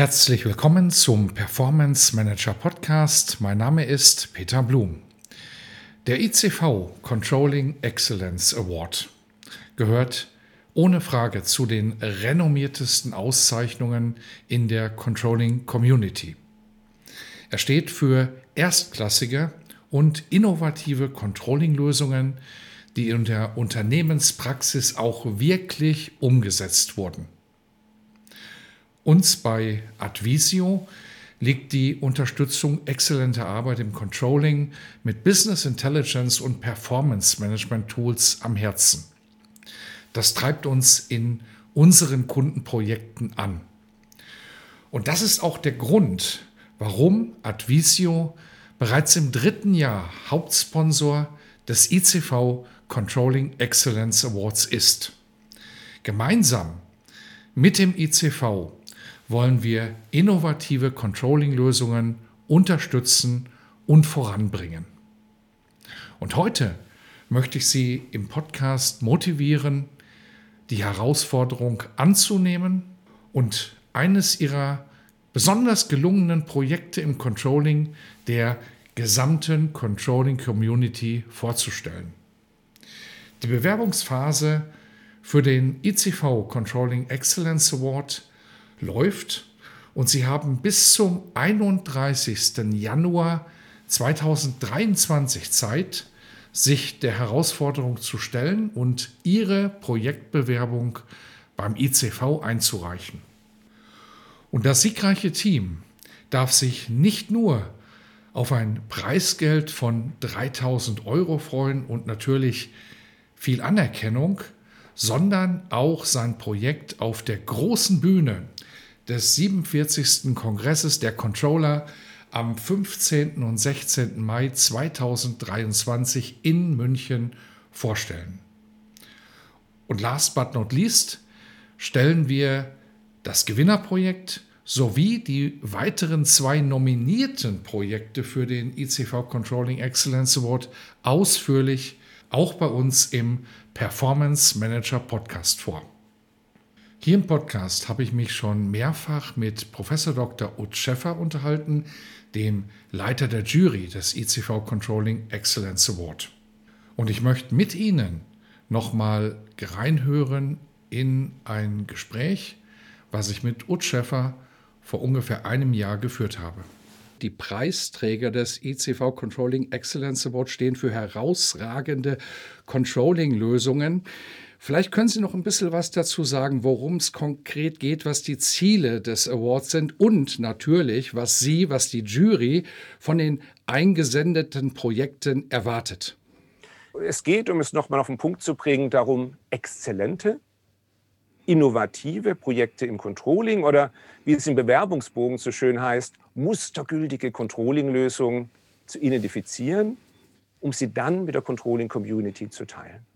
Herzlich willkommen zum Performance Manager Podcast. Mein Name ist Peter Blum. Der ICV Controlling Excellence Award gehört ohne Frage zu den renommiertesten Auszeichnungen in der Controlling Community. Er steht für erstklassige und innovative Controlling-Lösungen, die in der Unternehmenspraxis auch wirklich umgesetzt wurden. Uns bei Advisio liegt die Unterstützung exzellenter Arbeit im Controlling mit Business Intelligence und Performance Management Tools am Herzen. Das treibt uns in unseren Kundenprojekten an. Und das ist auch der Grund, warum Advisio bereits im dritten Jahr Hauptsponsor des ICV Controlling Excellence Awards ist. Gemeinsam mit dem ICV wollen wir innovative Controlling-Lösungen unterstützen und voranbringen. Und heute möchte ich Sie im Podcast motivieren, die Herausforderung anzunehmen und eines Ihrer besonders gelungenen Projekte im Controlling der gesamten Controlling Community vorzustellen. Die Bewerbungsphase für den ICV Controlling Excellence Award läuft und Sie haben bis zum 31. Januar 2023 Zeit, sich der Herausforderung zu stellen und Ihre Projektbewerbung beim ICV einzureichen. Und das siegreiche Team darf sich nicht nur auf ein Preisgeld von 3000 Euro freuen und natürlich viel Anerkennung, sondern auch sein Projekt auf der großen Bühne des 47. Kongresses der Controller am 15. und 16. Mai 2023 in München vorstellen. Und last but not least stellen wir das Gewinnerprojekt sowie die weiteren zwei nominierten Projekte für den ICV Controlling Excellence Award ausführlich auch bei uns im Performance Manager Podcast vor. Hier im Podcast habe ich mich schon mehrfach mit Professor Dr. Ut Schäffer unterhalten, dem Leiter der Jury des ICV Controlling Excellence Award. Und ich möchte mit Ihnen nochmal reinhören in ein Gespräch, was ich mit Ut Schäffer vor ungefähr einem Jahr geführt habe. Die Preisträger des ICV Controlling Excellence Award stehen für herausragende Controlling-Lösungen. Vielleicht können Sie noch ein bisschen was dazu sagen, worum es konkret geht, was die Ziele des Awards sind und natürlich, was Sie, was die Jury von den eingesendeten Projekten erwartet. Es geht, um es nochmal auf den Punkt zu bringen, darum, exzellente, innovative Projekte im Controlling oder wie es im Bewerbungsbogen so schön heißt, mustergültige Controlling-Lösungen zu identifizieren, um sie dann mit der Controlling-Community zu teilen.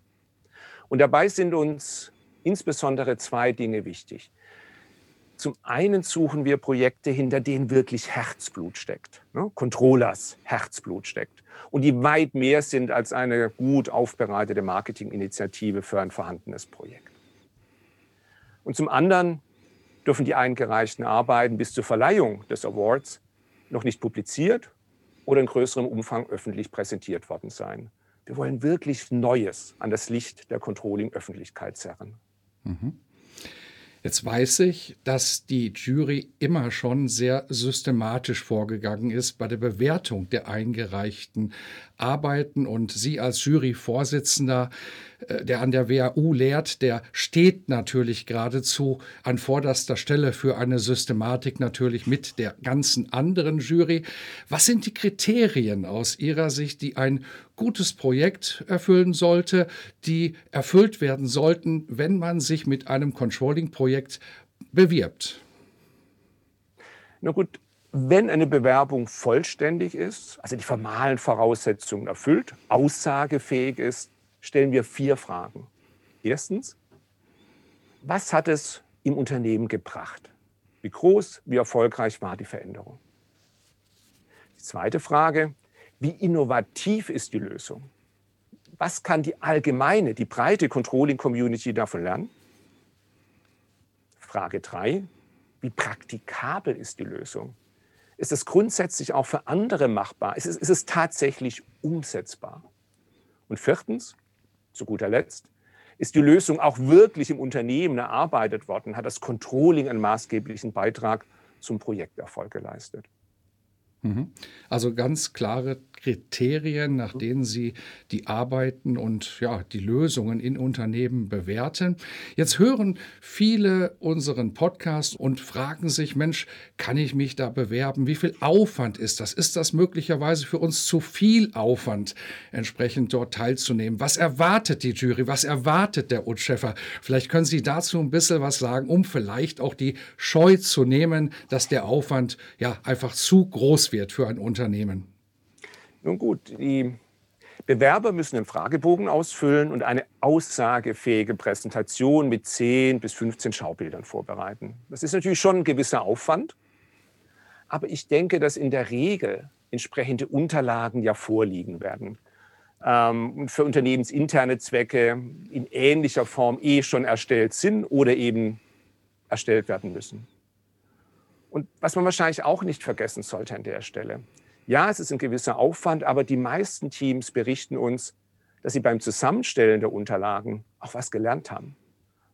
Und dabei sind uns insbesondere zwei Dinge wichtig. Zum einen suchen wir Projekte, hinter denen wirklich Herzblut steckt, ne? Controllers Herzblut steckt und die weit mehr sind als eine gut aufbereitete Marketinginitiative für ein vorhandenes Projekt. Und zum anderen dürfen die eingereichten Arbeiten bis zur Verleihung des Awards noch nicht publiziert oder in größerem Umfang öffentlich präsentiert worden sein. Wir wollen wirklich Neues an das Licht der Controlling-Öffentlichkeit zerren. Mhm. Jetzt weiß ich, dass die Jury immer schon sehr systematisch vorgegangen ist bei der Bewertung der eingereichten Arbeiten. Und Sie als Juryvorsitzender der an der WAU lehrt, der steht natürlich geradezu an vorderster Stelle für eine Systematik natürlich mit der ganzen anderen Jury. Was sind die Kriterien aus Ihrer Sicht, die ein gutes Projekt erfüllen sollte, die erfüllt werden sollten, wenn man sich mit einem Controlling-Projekt bewirbt? Na gut, wenn eine Bewerbung vollständig ist, also die formalen Voraussetzungen erfüllt, aussagefähig ist, stellen wir vier Fragen. Erstens, was hat es im Unternehmen gebracht? Wie groß, wie erfolgreich war die Veränderung? Die zweite Frage, wie innovativ ist die Lösung? Was kann die allgemeine, die breite Controlling-Community davon lernen? Frage drei, wie praktikabel ist die Lösung? Ist es grundsätzlich auch für andere machbar? Ist es, ist es tatsächlich umsetzbar? Und viertens, zu guter Letzt, ist die Lösung auch wirklich im Unternehmen erarbeitet worden? Hat das Controlling einen maßgeblichen Beitrag zum Projekterfolg geleistet? Mhm. Also ganz klare Kriterien, nach denen Sie die Arbeiten und ja, die Lösungen in Unternehmen bewerten. Jetzt hören viele unseren Podcast und fragen sich, Mensch, kann ich mich da bewerben? Wie viel Aufwand ist das? Ist das möglicherweise für uns zu viel Aufwand, entsprechend dort teilzunehmen? Was erwartet die Jury? Was erwartet der Utscheffer? Vielleicht können Sie dazu ein bisschen was sagen, um vielleicht auch die Scheu zu nehmen, dass der Aufwand ja einfach zu groß wird für ein Unternehmen. Nun gut, die Bewerber müssen einen Fragebogen ausfüllen und eine aussagefähige Präsentation mit 10 bis 15 Schaubildern vorbereiten. Das ist natürlich schon ein gewisser Aufwand, aber ich denke, dass in der Regel entsprechende Unterlagen ja vorliegen werden ähm, und für unternehmensinterne Zwecke in ähnlicher Form eh schon erstellt sind oder eben erstellt werden müssen. Und was man wahrscheinlich auch nicht vergessen sollte an der Stelle, ja, es ist ein gewisser Aufwand, aber die meisten Teams berichten uns, dass sie beim Zusammenstellen der Unterlagen auch was gelernt haben.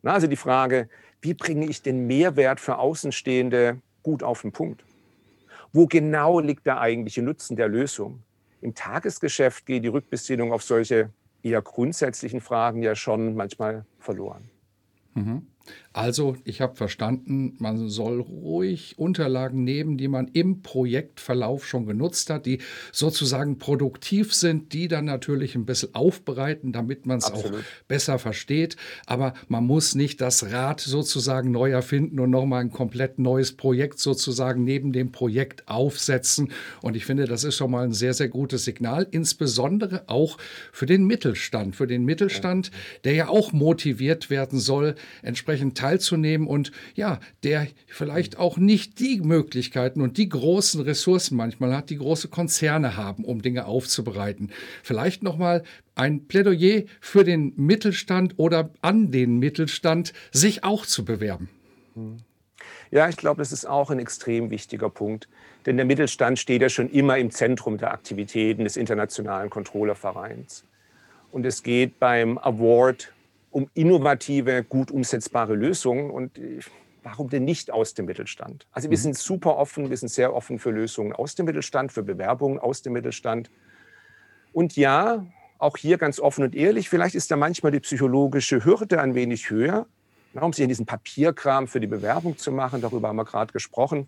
Na, also die Frage, wie bringe ich den Mehrwert für Außenstehende gut auf den Punkt? Wo genau liegt der eigentliche Nutzen der Lösung? Im Tagesgeschäft geht die Rückbesinnung auf solche eher grundsätzlichen Fragen ja schon manchmal verloren. Mhm. Also, ich habe verstanden, man soll ruhig Unterlagen nehmen, die man im Projektverlauf schon genutzt hat, die sozusagen produktiv sind, die dann natürlich ein bisschen aufbereiten, damit man es auch besser versteht. Aber man muss nicht das Rad sozusagen neu erfinden und nochmal ein komplett neues Projekt sozusagen neben dem Projekt aufsetzen. Und ich finde, das ist schon mal ein sehr, sehr gutes Signal, insbesondere auch für den Mittelstand, für den Mittelstand, der ja auch motiviert werden soll, entsprechend teilzunehmen und ja, der vielleicht auch nicht die Möglichkeiten und die großen Ressourcen manchmal hat, die große Konzerne haben, um Dinge aufzubereiten. Vielleicht nochmal ein Plädoyer für den Mittelstand oder an den Mittelstand, sich auch zu bewerben. Ja, ich glaube, das ist auch ein extrem wichtiger Punkt. Denn der Mittelstand steht ja schon immer im Zentrum der Aktivitäten des Internationalen Controllervereins. Und es geht beim Award um innovative, gut umsetzbare Lösungen. Und warum denn nicht aus dem Mittelstand? Also wir mhm. sind super offen, wir sind sehr offen für Lösungen aus dem Mittelstand, für Bewerbungen aus dem Mittelstand. Und ja, auch hier ganz offen und ehrlich, vielleicht ist da manchmal die psychologische Hürde ein wenig höher, um sich in diesen Papierkram für die Bewerbung zu machen. Darüber haben wir gerade gesprochen.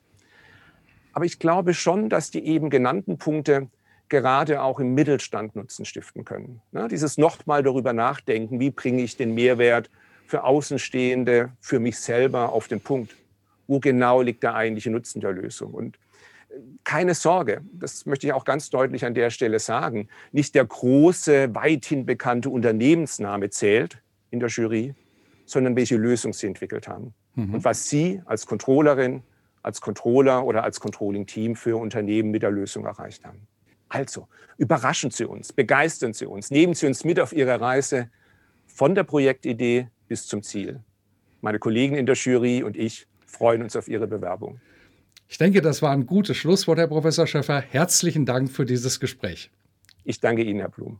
Aber ich glaube schon, dass die eben genannten Punkte gerade auch im Mittelstand Nutzen stiften können. Ne? Dieses nochmal darüber nachdenken, wie bringe ich den Mehrwert für Außenstehende, für mich selber auf den Punkt. Wo genau liegt der eigentliche Nutzen der Lösung? Und äh, keine Sorge, das möchte ich auch ganz deutlich an der Stelle sagen, nicht der große, weithin bekannte Unternehmensname zählt in der Jury, sondern welche Lösung Sie entwickelt haben. Mhm. Und was Sie als Controllerin, als Controller oder als Controlling-Team für Unternehmen mit der Lösung erreicht haben. Also, überraschen Sie uns, begeistern Sie uns, nehmen Sie uns mit auf Ihre Reise von der Projektidee bis zum Ziel. Meine Kollegen in der Jury und ich freuen uns auf Ihre Bewerbung. Ich denke, das war ein gutes Schlusswort, Herr Professor Schäffer. Herzlichen Dank für dieses Gespräch. Ich danke Ihnen, Herr Blum.